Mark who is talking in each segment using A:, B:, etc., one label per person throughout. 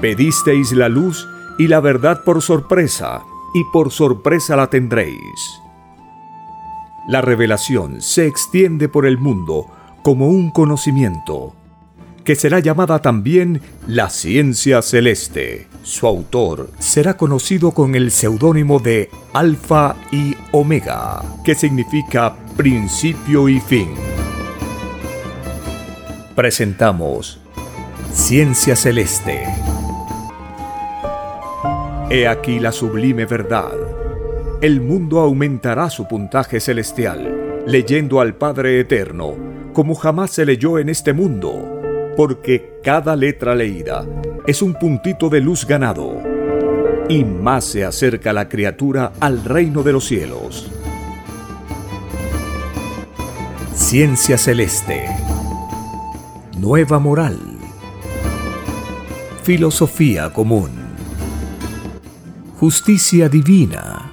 A: Pedisteis la luz y la verdad por sorpresa, y por sorpresa la tendréis. La revelación se extiende por el mundo como un conocimiento, que será llamada también la ciencia celeste. Su autor será conocido con el seudónimo de Alfa y Omega, que significa principio y fin. Presentamos Ciencia Celeste. He aquí la sublime verdad. El mundo aumentará su puntaje celestial, leyendo al Padre Eterno, como jamás se leyó en este mundo, porque cada letra leída es un puntito de luz ganado, y más se acerca la criatura al reino de los cielos. Ciencia Celeste. Nueva moral. Filosofía común justicia divina.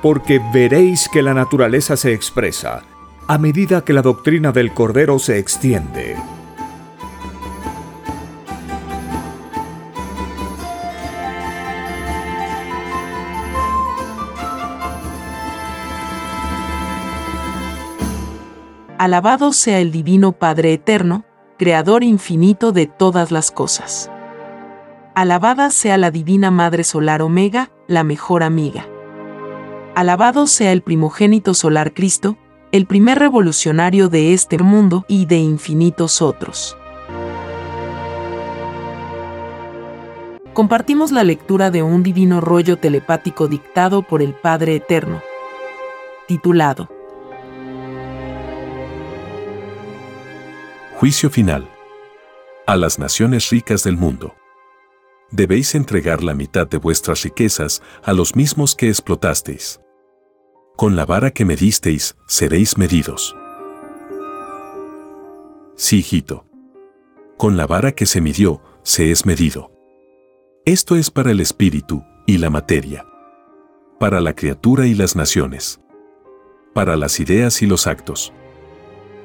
A: Porque veréis que la naturaleza se expresa a medida que la doctrina del Cordero se extiende.
B: Alabado sea el Divino Padre Eterno, Creador infinito de todas las cosas. Alabada sea la Divina Madre Solar Omega, la mejor amiga. Alabado sea el primogénito solar Cristo, el primer revolucionario de este mundo y de infinitos otros. Compartimos la lectura de un divino rollo telepático dictado por el Padre Eterno, titulado
C: Juicio final. A las naciones ricas del mundo. Debéis entregar la mitad de vuestras riquezas a los mismos que explotasteis. Con la vara que medisteis, seréis medidos. Sí, hijito. Con la vara que se midió, se es medido. Esto es para el espíritu y la materia. Para la criatura y las naciones. Para las ideas y los actos.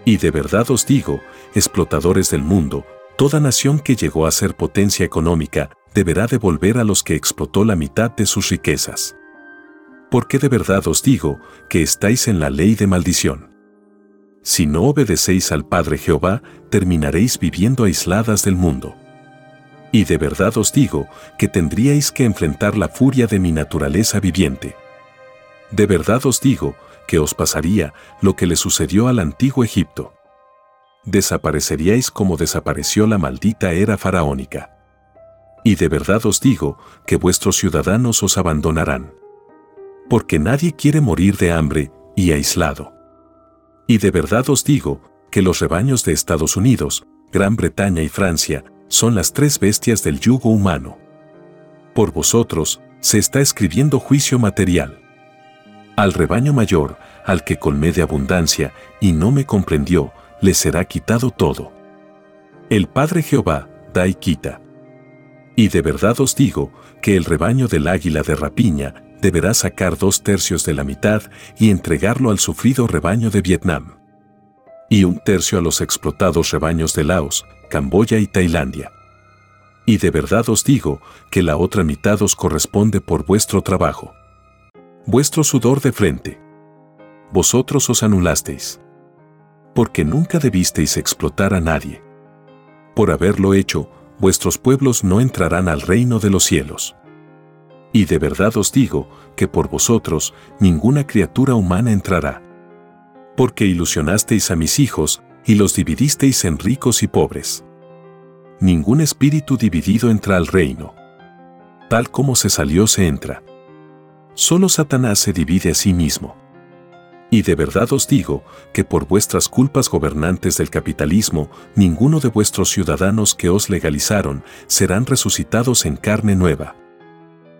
C: Y de verdad os digo, explotadores del mundo, toda nación que llegó a ser potencia económica deberá devolver a los que explotó la mitad de sus riquezas. Porque de verdad os digo que estáis en la ley de maldición. Si no obedecéis al Padre Jehová, terminaréis viviendo aisladas del mundo. Y de verdad os digo que tendríais que enfrentar la furia de mi naturaleza viviente. De verdad os digo que os pasaría lo que le sucedió al antiguo Egipto. Desapareceríais como desapareció la maldita era faraónica. Y de verdad os digo que vuestros ciudadanos os abandonarán. Porque nadie quiere morir de hambre y aislado. Y de verdad os digo que los rebaños de Estados Unidos, Gran Bretaña y Francia son las tres bestias del yugo humano. Por vosotros se está escribiendo juicio material. Al rebaño mayor, al que colmé de abundancia y no me comprendió, le será quitado todo. El Padre Jehová da y quita. Y de verdad os digo que el rebaño del águila de rapiña deberá sacar dos tercios de la mitad y entregarlo al sufrido rebaño de Vietnam. Y un tercio a los explotados rebaños de Laos, Camboya y Tailandia. Y de verdad os digo que la otra mitad os corresponde por vuestro trabajo vuestro sudor de frente. Vosotros os anulasteis. Porque nunca debisteis explotar a nadie. Por haberlo hecho, vuestros pueblos no entrarán al reino de los cielos. Y de verdad os digo que por vosotros ninguna criatura humana entrará. Porque ilusionasteis a mis hijos y los dividisteis en ricos y pobres. Ningún espíritu dividido entra al reino. Tal como se salió se entra. Solo Satanás se divide a sí mismo. Y de verdad os digo que por vuestras culpas gobernantes del capitalismo, ninguno de vuestros ciudadanos que os legalizaron serán resucitados en carne nueva.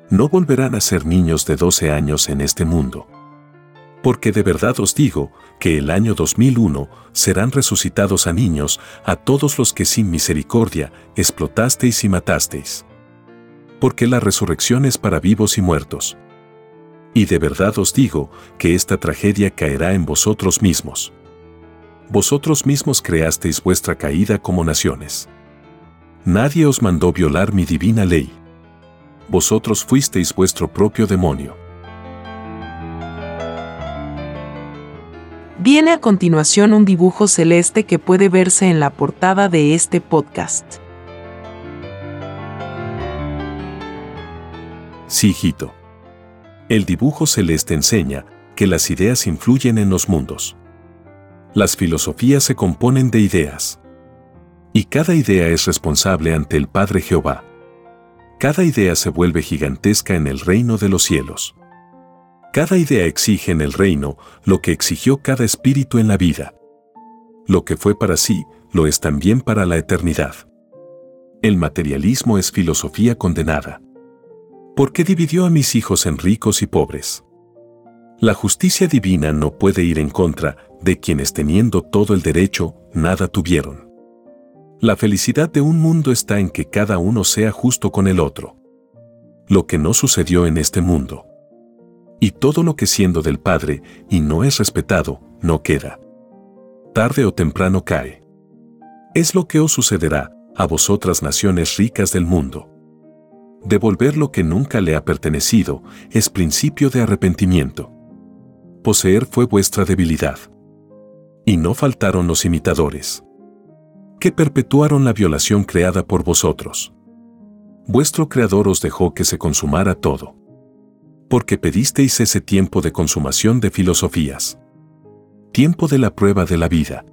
C: No volverán a ser niños de 12 años en este mundo. Porque de verdad os digo que el año 2001 serán resucitados a niños, a todos los que sin misericordia explotasteis y matasteis. Porque la resurrección es para vivos y muertos. Y de verdad os digo que esta tragedia caerá en vosotros mismos. Vosotros mismos creasteis vuestra caída como naciones. Nadie os mandó violar mi divina ley. Vosotros fuisteis vuestro propio demonio.
B: Viene a continuación un dibujo celeste que puede verse en la portada de este podcast.
C: Sí, hijito. El dibujo celeste enseña que las ideas influyen en los mundos. Las filosofías se componen de ideas. Y cada idea es responsable ante el Padre Jehová. Cada idea se vuelve gigantesca en el reino de los cielos. Cada idea exige en el reino lo que exigió cada espíritu en la vida. Lo que fue para sí, lo es también para la eternidad. El materialismo es filosofía condenada. ¿Por qué dividió a mis hijos en ricos y pobres? La justicia divina no puede ir en contra de quienes teniendo todo el derecho, nada tuvieron. La felicidad de un mundo está en que cada uno sea justo con el otro. Lo que no sucedió en este mundo. Y todo lo que siendo del Padre y no es respetado, no queda. Tarde o temprano cae. Es lo que os sucederá a vosotras naciones ricas del mundo. Devolver lo que nunca le ha pertenecido es principio de arrepentimiento. Poseer fue vuestra debilidad. Y no faltaron los imitadores. Que perpetuaron la violación creada por vosotros. Vuestro Creador os dejó que se consumara todo. Porque pedisteis ese tiempo de consumación de filosofías. Tiempo de la prueba de la vida.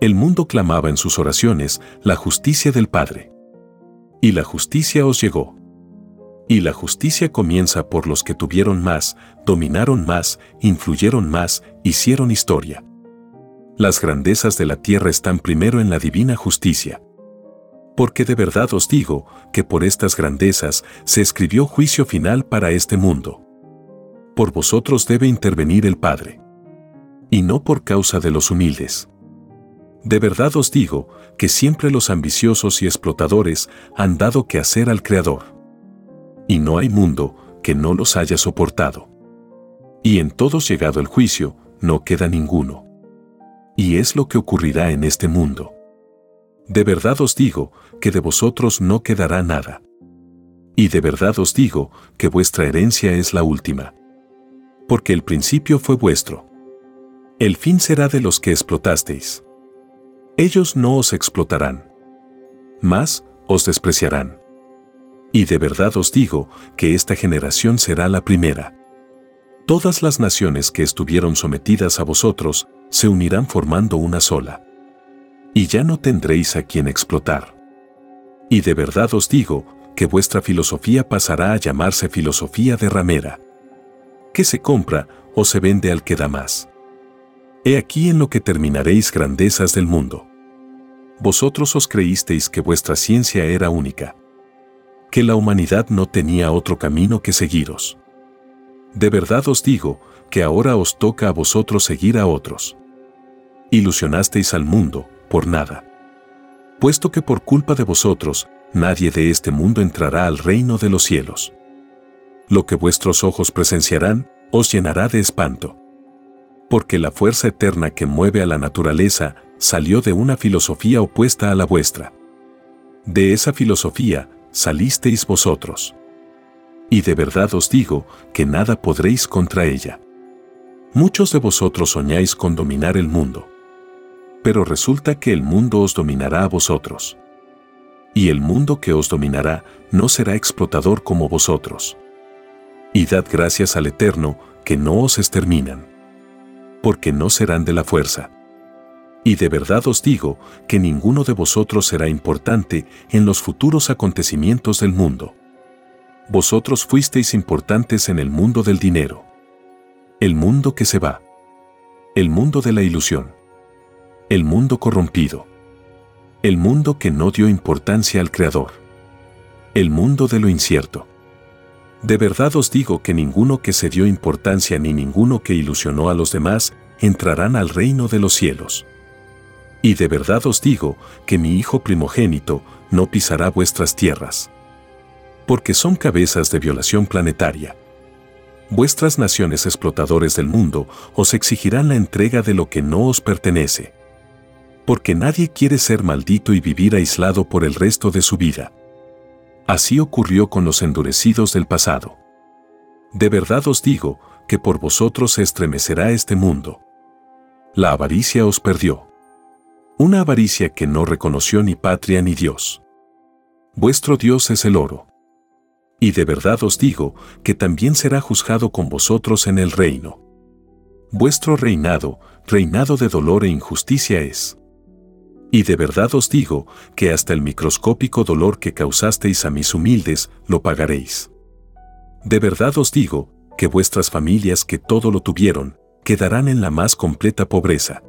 C: El mundo clamaba en sus oraciones la justicia del Padre y la justicia os llegó. Y la justicia comienza por los que tuvieron más, dominaron más, influyeron más, hicieron historia. Las grandezas de la tierra están primero en la divina justicia. Porque de verdad os digo que por estas grandezas se escribió juicio final para este mundo. Por vosotros debe intervenir el Padre. Y no por causa de los humildes. De verdad os digo que siempre los ambiciosos y explotadores han dado que hacer al Creador. Y no hay mundo que no los haya soportado. Y en todos llegado el juicio, no queda ninguno. Y es lo que ocurrirá en este mundo. De verdad os digo que de vosotros no quedará nada. Y de verdad os digo que vuestra herencia es la última. Porque el principio fue vuestro. El fin será de los que explotasteis. Ellos no os explotarán. Más, os despreciarán. Y de verdad os digo que esta generación será la primera. Todas las naciones que estuvieron sometidas a vosotros se unirán formando una sola. Y ya no tendréis a quien explotar. Y de verdad os digo que vuestra filosofía pasará a llamarse filosofía de ramera. Que se compra o se vende al que da más. He aquí en lo que terminaréis grandezas del mundo. Vosotros os creísteis que vuestra ciencia era única, que la humanidad no tenía otro camino que seguiros. De verdad os digo que ahora os toca a vosotros seguir a otros. Ilusionasteis al mundo, por nada. Puesto que por culpa de vosotros, nadie de este mundo entrará al reino de los cielos. Lo que vuestros ojos presenciarán, os llenará de espanto porque la fuerza eterna que mueve a la naturaleza salió de una filosofía opuesta a la vuestra. De esa filosofía salisteis vosotros. Y de verdad os digo que nada podréis contra ella. Muchos de vosotros soñáis con dominar el mundo. Pero resulta que el mundo os dominará a vosotros. Y el mundo que os dominará no será explotador como vosotros. Y dad gracias al Eterno que no os exterminan porque no serán de la fuerza. Y de verdad os digo que ninguno de vosotros será importante en los futuros acontecimientos del mundo. Vosotros fuisteis importantes en el mundo del dinero. El mundo que se va. El mundo de la ilusión. El mundo corrompido. El mundo que no dio importancia al Creador. El mundo de lo incierto. De verdad os digo que ninguno que se dio importancia ni ninguno que ilusionó a los demás entrarán al reino de los cielos. Y de verdad os digo que mi Hijo primogénito no pisará vuestras tierras. Porque son cabezas de violación planetaria. Vuestras naciones explotadores del mundo os exigirán la entrega de lo que no os pertenece. Porque nadie quiere ser maldito y vivir aislado por el resto de su vida. Así ocurrió con los endurecidos del pasado. De verdad os digo que por vosotros se estremecerá este mundo. La avaricia os perdió. Una avaricia que no reconoció ni patria ni Dios. Vuestro Dios es el oro. Y de verdad os digo que también será juzgado con vosotros en el reino. Vuestro reinado, reinado de dolor e injusticia es. Y de verdad os digo que hasta el microscópico dolor que causasteis a mis humildes, lo pagaréis. De verdad os digo que vuestras familias que todo lo tuvieron, quedarán en la más completa pobreza.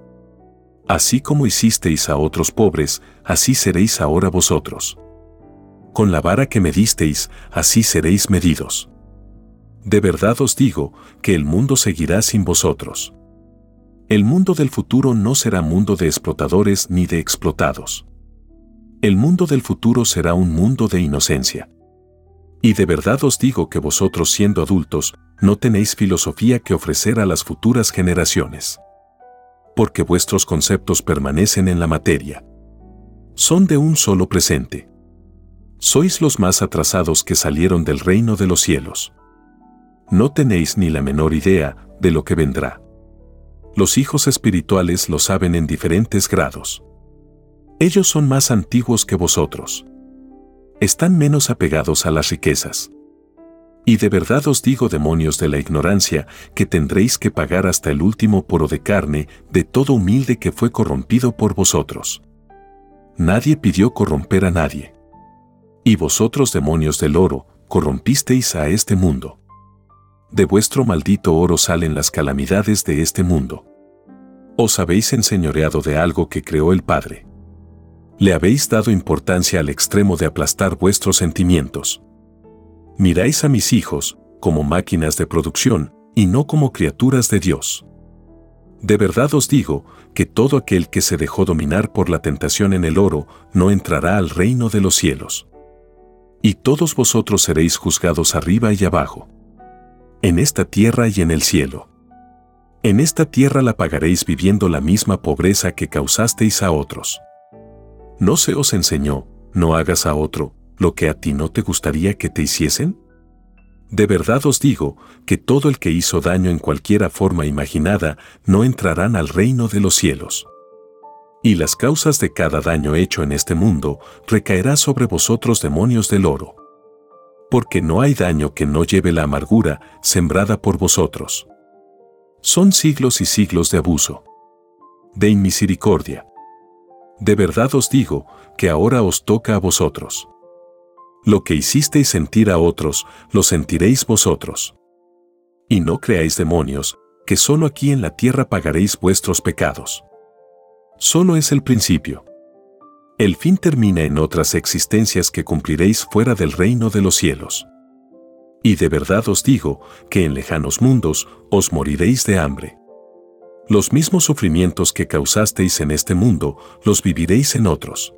C: Así como hicisteis a otros pobres, así seréis ahora vosotros. Con la vara que me disteis, así seréis medidos. De verdad os digo que el mundo seguirá sin vosotros. El mundo del futuro no será mundo de explotadores ni de explotados. El mundo del futuro será un mundo de inocencia. Y de verdad os digo que vosotros siendo adultos, no tenéis filosofía que ofrecer a las futuras generaciones. Porque vuestros conceptos permanecen en la materia. Son de un solo presente. Sois los más atrasados que salieron del reino de los cielos. No tenéis ni la menor idea de lo que vendrá. Los hijos espirituales lo saben en diferentes grados. Ellos son más antiguos que vosotros. Están menos apegados a las riquezas. Y de verdad os digo, demonios de la ignorancia, que tendréis que pagar hasta el último poro de carne de todo humilde que fue corrompido por vosotros. Nadie pidió corromper a nadie. Y vosotros, demonios del oro, corrompisteis a este mundo de vuestro maldito oro salen las calamidades de este mundo. Os habéis enseñoreado de algo que creó el Padre. Le habéis dado importancia al extremo de aplastar vuestros sentimientos. Miráis a mis hijos como máquinas de producción y no como criaturas de Dios. De verdad os digo que todo aquel que se dejó dominar por la tentación en el oro no entrará al reino de los cielos. Y todos vosotros seréis juzgados arriba y abajo en esta tierra y en el cielo. En esta tierra la pagaréis viviendo la misma pobreza que causasteis a otros. ¿No se os enseñó, no hagas a otro, lo que a ti no te gustaría que te hiciesen? De verdad os digo que todo el que hizo daño en cualquiera forma imaginada no entrarán al reino de los cielos. Y las causas de cada daño hecho en este mundo recaerá sobre vosotros demonios del oro porque no hay daño que no lleve la amargura sembrada por vosotros. Son siglos y siglos de abuso, de inmisericordia. De verdad os digo que ahora os toca a vosotros. Lo que hicisteis sentir a otros, lo sentiréis vosotros. Y no creáis demonios, que solo aquí en la tierra pagaréis vuestros pecados. Solo es el principio. El fin termina en otras existencias que cumpliréis fuera del reino de los cielos. Y de verdad os digo que en lejanos mundos os moriréis de hambre. Los mismos sufrimientos que causasteis en este mundo los viviréis en otros.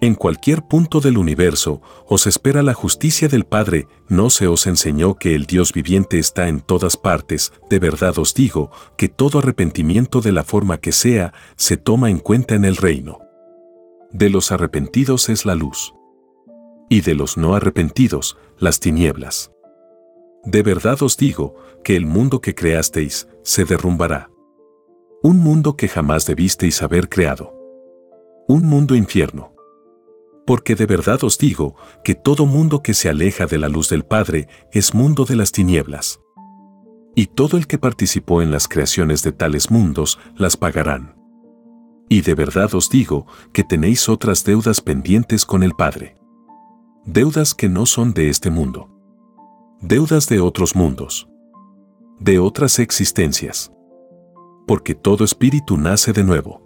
C: En cualquier punto del universo os espera la justicia del Padre, no se os enseñó que el Dios viviente está en todas partes, de verdad os digo que todo arrepentimiento de la forma que sea se toma en cuenta en el reino. De los arrepentidos es la luz. Y de los no arrepentidos, las tinieblas. De verdad os digo que el mundo que creasteis se derrumbará. Un mundo que jamás debisteis haber creado. Un mundo infierno. Porque de verdad os digo que todo mundo que se aleja de la luz del Padre es mundo de las tinieblas. Y todo el que participó en las creaciones de tales mundos las pagarán. Y de verdad os digo que tenéis otras deudas pendientes con el Padre. Deudas que no son de este mundo. Deudas de otros mundos. De otras existencias. Porque todo espíritu nace de nuevo.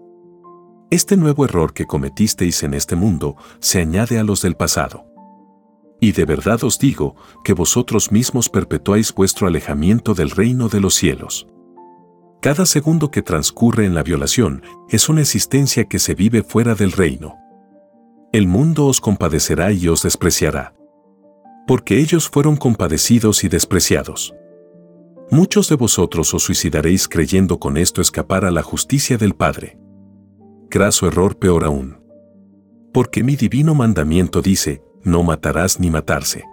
C: Este nuevo error que cometisteis en este mundo se añade a los del pasado. Y de verdad os digo que vosotros mismos perpetuáis vuestro alejamiento del reino de los cielos. Cada segundo que transcurre en la violación es una existencia que se vive fuera del reino. El mundo os compadecerá y os despreciará. Porque ellos fueron compadecidos y despreciados. Muchos de vosotros os suicidaréis creyendo con esto escapar a la justicia del Padre. craso error peor aún. Porque mi divino mandamiento dice, no matarás ni matarse.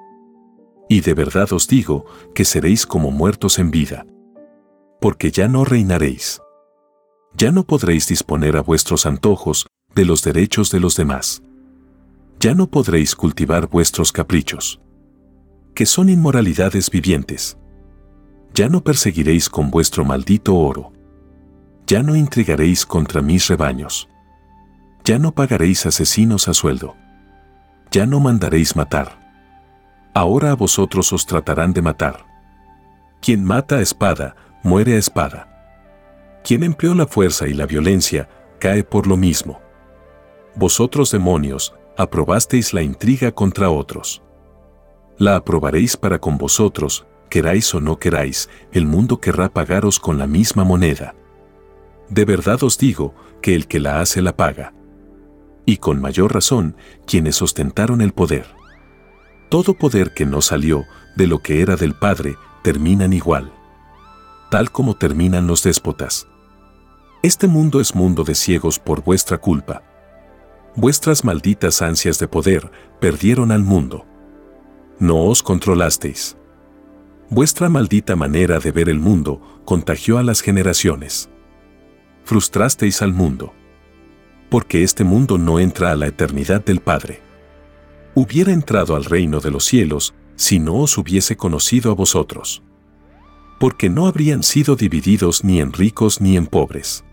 C: Y de verdad os digo que seréis como muertos en vida. Porque ya no reinaréis. Ya no podréis disponer a vuestros antojos de los derechos de los demás. Ya no podréis cultivar vuestros caprichos. Que son inmoralidades vivientes. Ya no perseguiréis con vuestro maldito oro. Ya no intrigaréis contra mis rebaños. Ya no pagaréis asesinos a sueldo. Ya no mandaréis matar ahora a vosotros os tratarán de matar. Quien mata a espada, muere a espada. Quien empleó la fuerza y la violencia, cae por lo mismo. Vosotros demonios, aprobasteis la intriga contra otros. La aprobaréis para con vosotros, queráis o no queráis, el mundo querrá pagaros con la misma moneda. De verdad os digo que el que la hace la paga. Y con mayor razón, quienes ostentaron el poder. Todo poder que no salió de lo que era del Padre terminan igual. Tal como terminan los déspotas. Este mundo es mundo de ciegos por vuestra culpa. Vuestras malditas ansias de poder perdieron al mundo. No os controlasteis. Vuestra maldita manera de ver el mundo contagió a las generaciones. Frustrasteis al mundo. Porque este mundo no entra a la eternidad del Padre hubiera entrado al reino de los cielos si no os hubiese conocido a vosotros. Porque no habrían sido divididos ni en ricos ni en pobres.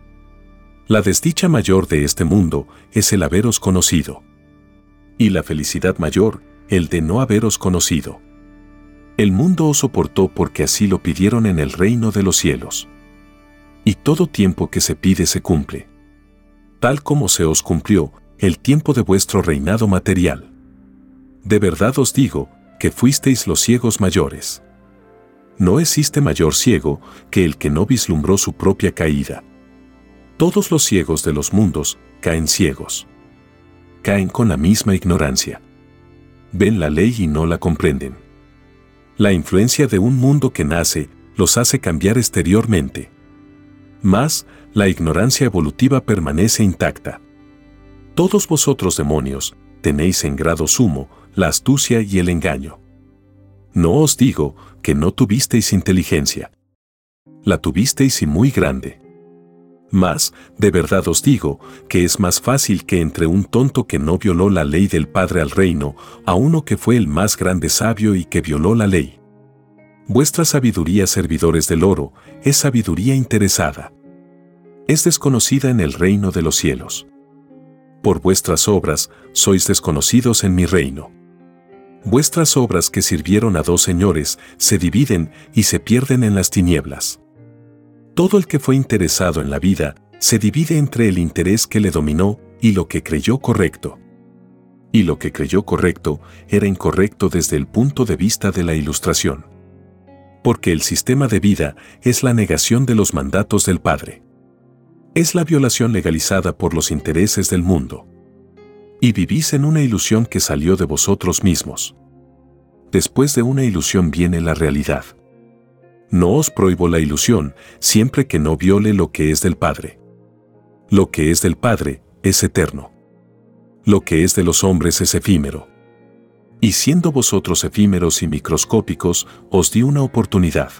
C: La desdicha mayor de este mundo es el haberos conocido. Y la felicidad mayor, el de no haberos conocido. El mundo os soportó porque así lo pidieron en el reino de los cielos. Y todo tiempo que se pide se cumple. Tal como se os cumplió el tiempo de vuestro reinado material. De verdad os digo, que fuisteis los ciegos mayores. No existe mayor ciego que el que no vislumbró su propia caída. Todos los ciegos de los mundos caen ciegos. Caen con la misma ignorancia. Ven la ley y no la comprenden. La influencia de un mundo que nace los hace cambiar exteriormente. Mas, la ignorancia evolutiva permanece intacta. Todos vosotros demonios, tenéis en grado sumo la astucia y el engaño. No os digo que no tuvisteis inteligencia. La tuvisteis y muy grande. Mas, de verdad os digo, que es más fácil que entre un tonto que no violó la ley del Padre al reino, a uno que fue el más grande sabio y que violó la ley. Vuestra sabiduría, servidores del oro, es sabiduría interesada. Es desconocida en el reino de los cielos. Por vuestras obras sois desconocidos en mi reino. Vuestras obras que sirvieron a dos señores se dividen y se pierden en las tinieblas. Todo el que fue interesado en la vida se divide entre el interés que le dominó y lo que creyó correcto. Y lo que creyó correcto era incorrecto desde el punto de vista de la ilustración. Porque el sistema de vida es la negación de los mandatos del Padre. Es la violación legalizada por los intereses del mundo y vivís en una ilusión que salió de vosotros mismos. Después de una ilusión viene la realidad. No os prohíbo la ilusión siempre que no viole lo que es del Padre. Lo que es del Padre es eterno. Lo que es de los hombres es efímero. Y siendo vosotros efímeros y microscópicos, os di una oportunidad.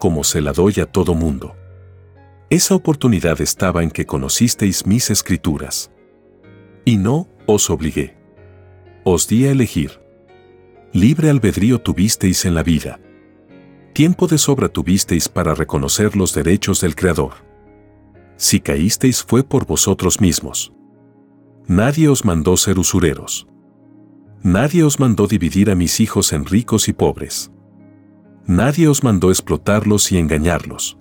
C: Como se la doy a todo mundo. Esa oportunidad estaba en que conocisteis mis escrituras. Y no os obligué. Os di a elegir. Libre albedrío tuvisteis en la vida. Tiempo de sobra tuvisteis para reconocer los derechos del Creador. Si caísteis fue por vosotros mismos. Nadie os mandó ser usureros. Nadie os mandó dividir a mis hijos en ricos y pobres. Nadie os mandó explotarlos y engañarlos.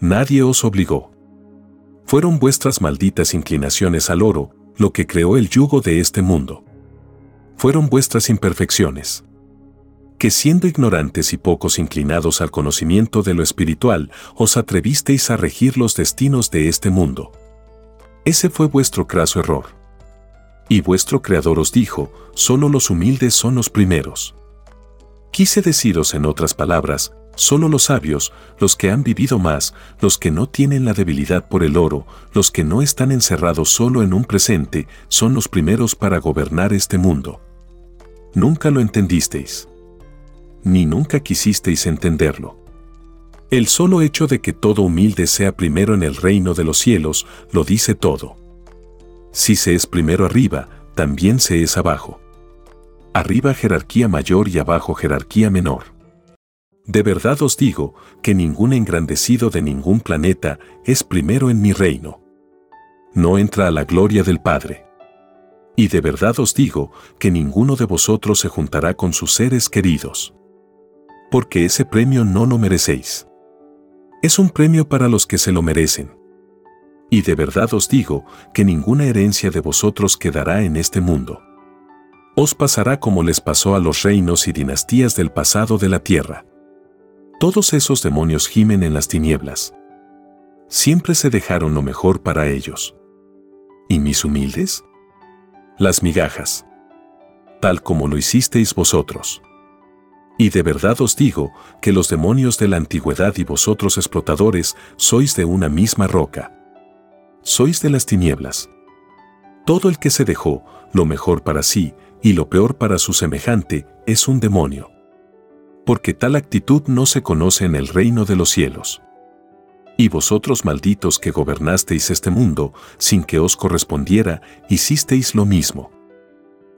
C: Nadie os obligó. Fueron vuestras malditas inclinaciones al oro, lo que creó el yugo de este mundo. Fueron vuestras imperfecciones. Que siendo ignorantes y pocos inclinados al conocimiento de lo espiritual, os atrevisteis a regir los destinos de este mundo. Ese fue vuestro craso error. Y vuestro Creador os dijo, solo los humildes son los primeros. Quise deciros en otras palabras, Solo los sabios, los que han vivido más, los que no tienen la debilidad por el oro, los que no están encerrados solo en un presente, son los primeros para gobernar este mundo. Nunca lo entendisteis. Ni nunca quisisteis entenderlo. El solo hecho de que todo humilde sea primero en el reino de los cielos lo dice todo. Si se es primero arriba, también se es abajo. Arriba jerarquía mayor y abajo jerarquía menor. De verdad os digo que ningún engrandecido de ningún planeta es primero en mi reino. No entra a la gloria del Padre. Y de verdad os digo que ninguno de vosotros se juntará con sus seres queridos. Porque ese premio no lo merecéis. Es un premio para los que se lo merecen. Y de verdad os digo que ninguna herencia de vosotros quedará en este mundo. Os pasará como les pasó a los reinos y dinastías del pasado de la tierra. Todos esos demonios gimen en las tinieblas. Siempre se dejaron lo mejor para ellos. ¿Y mis humildes? Las migajas. Tal como lo hicisteis vosotros. Y de verdad os digo que los demonios de la antigüedad y vosotros explotadores sois de una misma roca. Sois de las tinieblas. Todo el que se dejó lo mejor para sí y lo peor para su semejante es un demonio. Porque tal actitud no se conoce en el reino de los cielos. Y vosotros malditos que gobernasteis este mundo sin que os correspondiera, hicisteis lo mismo.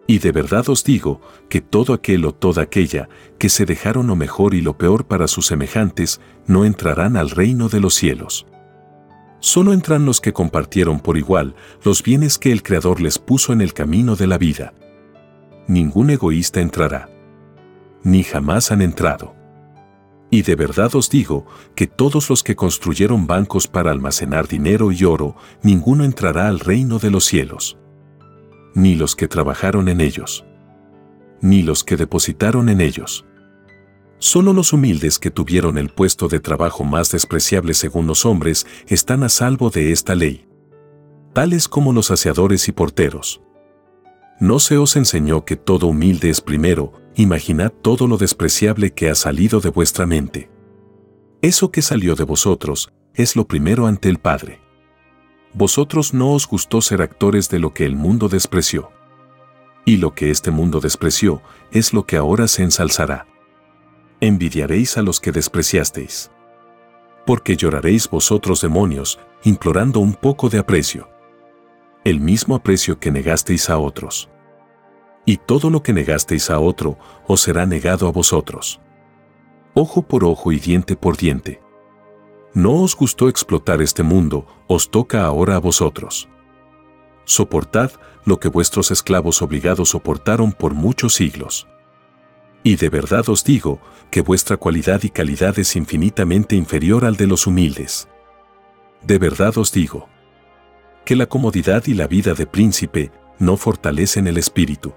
C: Y de verdad os digo que todo aquel o toda aquella que se dejaron lo mejor y lo peor para sus semejantes no entrarán al reino de los cielos. Solo entran los que compartieron por igual los bienes que el Creador les puso en el camino de la vida. Ningún egoísta entrará. Ni jamás han entrado. Y de verdad os digo que todos los que construyeron bancos para almacenar dinero y oro, ninguno entrará al reino de los cielos ni los que trabajaron en ellos, ni los que depositaron en ellos. Solo los humildes que tuvieron el puesto de trabajo más despreciable según los hombres están a salvo de esta ley, tales como los saciadores y porteros. ¿No se os enseñó que todo humilde es primero, imaginad todo lo despreciable que ha salido de vuestra mente? Eso que salió de vosotros es lo primero ante el Padre vosotros no os gustó ser actores de lo que el mundo despreció. Y lo que este mundo despreció es lo que ahora se ensalzará. Envidiaréis a los que despreciasteis. Porque lloraréis vosotros demonios, implorando un poco de aprecio. El mismo aprecio que negasteis a otros. Y todo lo que negasteis a otro, os será negado a vosotros. Ojo por ojo y diente por diente. No os gustó explotar este mundo, os toca ahora a vosotros. Soportad lo que vuestros esclavos obligados soportaron por muchos siglos. Y de verdad os digo que vuestra cualidad y calidad es infinitamente inferior al de los humildes. De verdad os digo que la comodidad y la vida de príncipe no fortalecen el espíritu.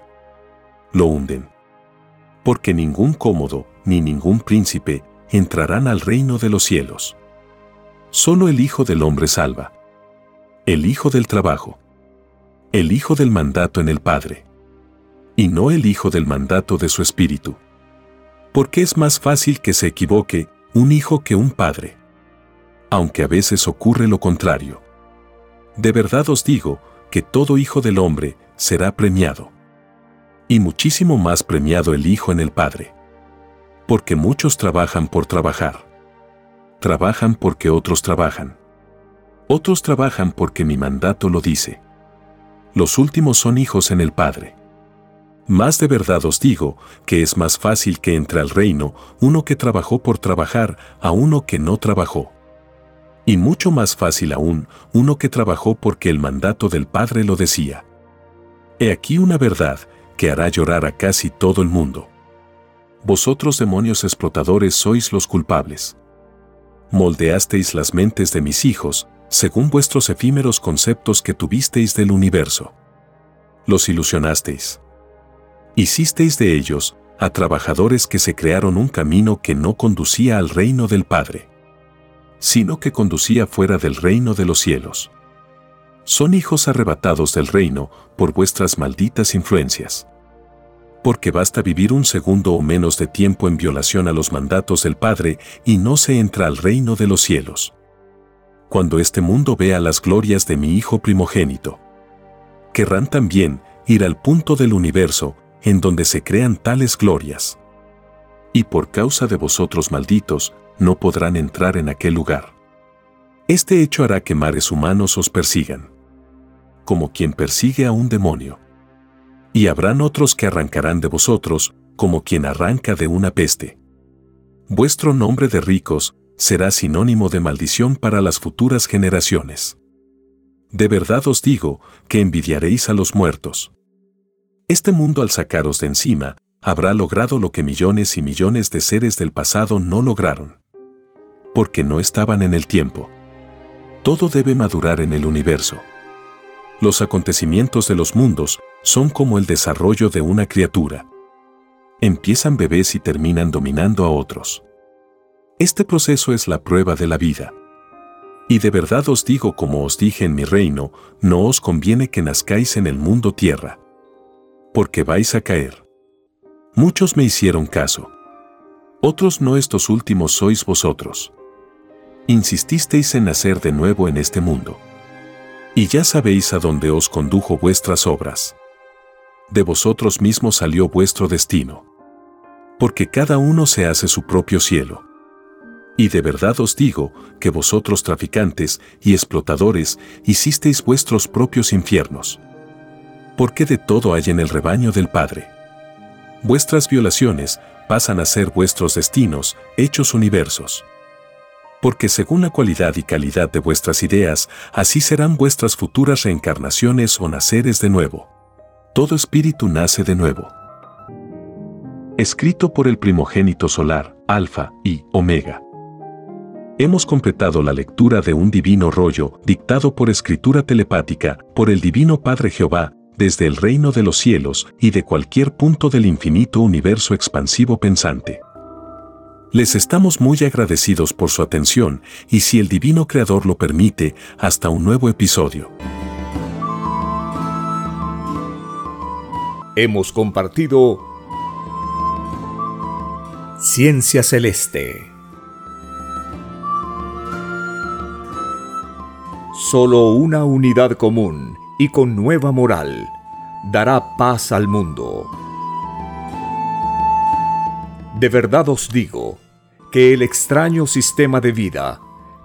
C: Lo hunden. Porque ningún cómodo ni ningún príncipe entrarán al reino de los cielos. Solo el Hijo del Hombre salva. El Hijo del trabajo. El Hijo del mandato en el Padre. Y no el Hijo del mandato de su Espíritu. Porque es más fácil que se equivoque un hijo que un padre. Aunque a veces ocurre lo contrario. De verdad os digo que todo hijo del hombre será premiado. Y muchísimo más premiado el Hijo en el Padre. Porque muchos trabajan por trabajar trabajan porque otros trabajan. Otros trabajan porque mi mandato lo dice. Los últimos son hijos en el Padre. Más de verdad os digo que es más fácil que entre al reino uno que trabajó por trabajar a uno que no trabajó. Y mucho más fácil aún uno que trabajó porque el mandato del Padre lo decía. He aquí una verdad que hará llorar a casi todo el mundo. Vosotros demonios explotadores sois los culpables moldeasteis las mentes de mis hijos, según vuestros efímeros conceptos que tuvisteis del universo. Los ilusionasteis. Hicisteis de ellos a trabajadores que se crearon un camino que no conducía al reino del Padre, sino que conducía fuera del reino de los cielos. Son hijos arrebatados del reino por vuestras malditas influencias porque basta vivir un segundo o menos de tiempo en violación a los mandatos del Padre y no se entra al reino de los cielos. Cuando este mundo vea las glorias de mi Hijo primogénito, querrán también ir al punto del universo en donde se crean tales glorias. Y por causa de vosotros malditos, no podrán entrar en aquel lugar. Este hecho hará que mares humanos os persigan, como quien persigue a un demonio y habrán otros que arrancarán de vosotros, como quien arranca de una peste. Vuestro nombre de ricos será sinónimo de maldición para las futuras generaciones. De verdad os digo que envidiaréis a los muertos. Este mundo al sacaros de encima, habrá logrado lo que millones y millones de seres del pasado no lograron. Porque no estaban en el tiempo. Todo debe madurar en el universo. Los acontecimientos de los mundos son como el desarrollo de una criatura. Empiezan bebés y terminan dominando a otros. Este proceso es la prueba de la vida. Y de verdad os digo como os dije en mi reino, no os conviene que nazcáis en el mundo tierra. Porque vais a caer. Muchos me hicieron caso. Otros no estos últimos sois vosotros. Insististeis en nacer de nuevo en este mundo. Y ya sabéis a dónde os condujo vuestras obras de vosotros mismos salió vuestro destino. Porque cada uno se hace su propio cielo. Y de verdad os digo que vosotros traficantes y explotadores hicisteis vuestros propios infiernos. Porque de todo hay en el rebaño del Padre. Vuestras violaciones pasan a ser vuestros destinos, hechos universos. Porque según la cualidad y calidad de vuestras ideas, así serán vuestras futuras reencarnaciones o naceres de nuevo todo espíritu nace de nuevo. Escrito por el primogénito solar, Alfa y Omega. Hemos completado la lectura de un divino rollo, dictado por escritura telepática, por el Divino Padre Jehová, desde el reino de los cielos y de cualquier punto del infinito universo expansivo pensante. Les estamos muy agradecidos por su atención y si el Divino Creador lo permite, hasta un nuevo episodio.
A: hemos compartido Ciencia Celeste. Solo una unidad común y con nueva moral dará paz al mundo. De verdad os digo que el extraño sistema de vida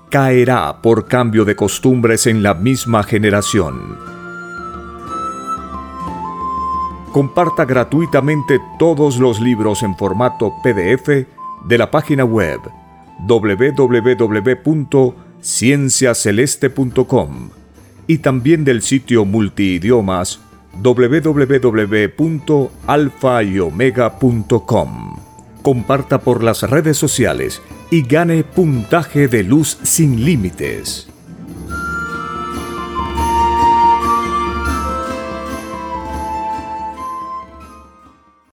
A: caerá por cambio de costumbres en la misma generación comparta gratuitamente todos los libros en formato PDF de la página web www.cienciaceleste.com y también del sitio multiidiomas www.alfayomega.com. Comparta por las redes sociales y gane puntaje de luz sin límites.